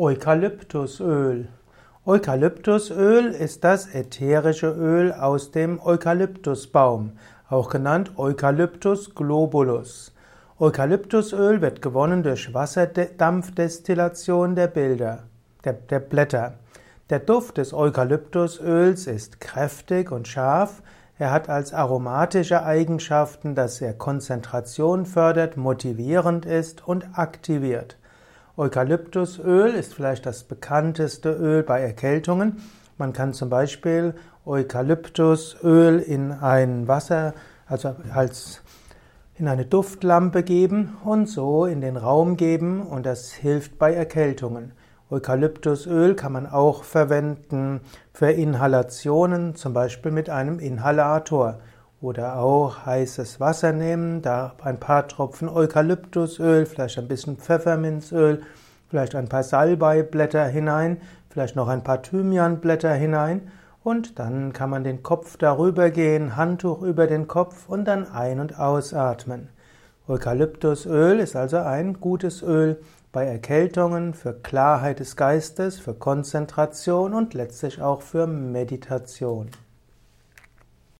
Eukalyptusöl. Eukalyptusöl ist das ätherische Öl aus dem Eukalyptusbaum, auch genannt Eucalyptus globulus. Eukalyptusöl wird gewonnen durch Wasserdampfdestillation der, Bilder, der, der Blätter. Der Duft des Eukalyptusöls ist kräftig und scharf. Er hat als aromatische Eigenschaften, dass er Konzentration fördert, motivierend ist und aktiviert. Eukalyptusöl ist vielleicht das bekannteste Öl bei Erkältungen. Man kann zum Beispiel Eukalyptusöl in ein Wasser, also als in eine Duftlampe geben und so in den Raum geben und das hilft bei Erkältungen. Eukalyptusöl kann man auch verwenden für Inhalationen, zum Beispiel mit einem Inhalator. Oder auch heißes Wasser nehmen, da ein paar Tropfen Eukalyptusöl, vielleicht ein bisschen Pfefferminzöl, vielleicht ein paar Salbeiblätter hinein, vielleicht noch ein paar Thymianblätter hinein und dann kann man den Kopf darüber gehen, Handtuch über den Kopf und dann ein- und ausatmen. Eukalyptusöl ist also ein gutes Öl bei Erkältungen, für Klarheit des Geistes, für Konzentration und letztlich auch für Meditation.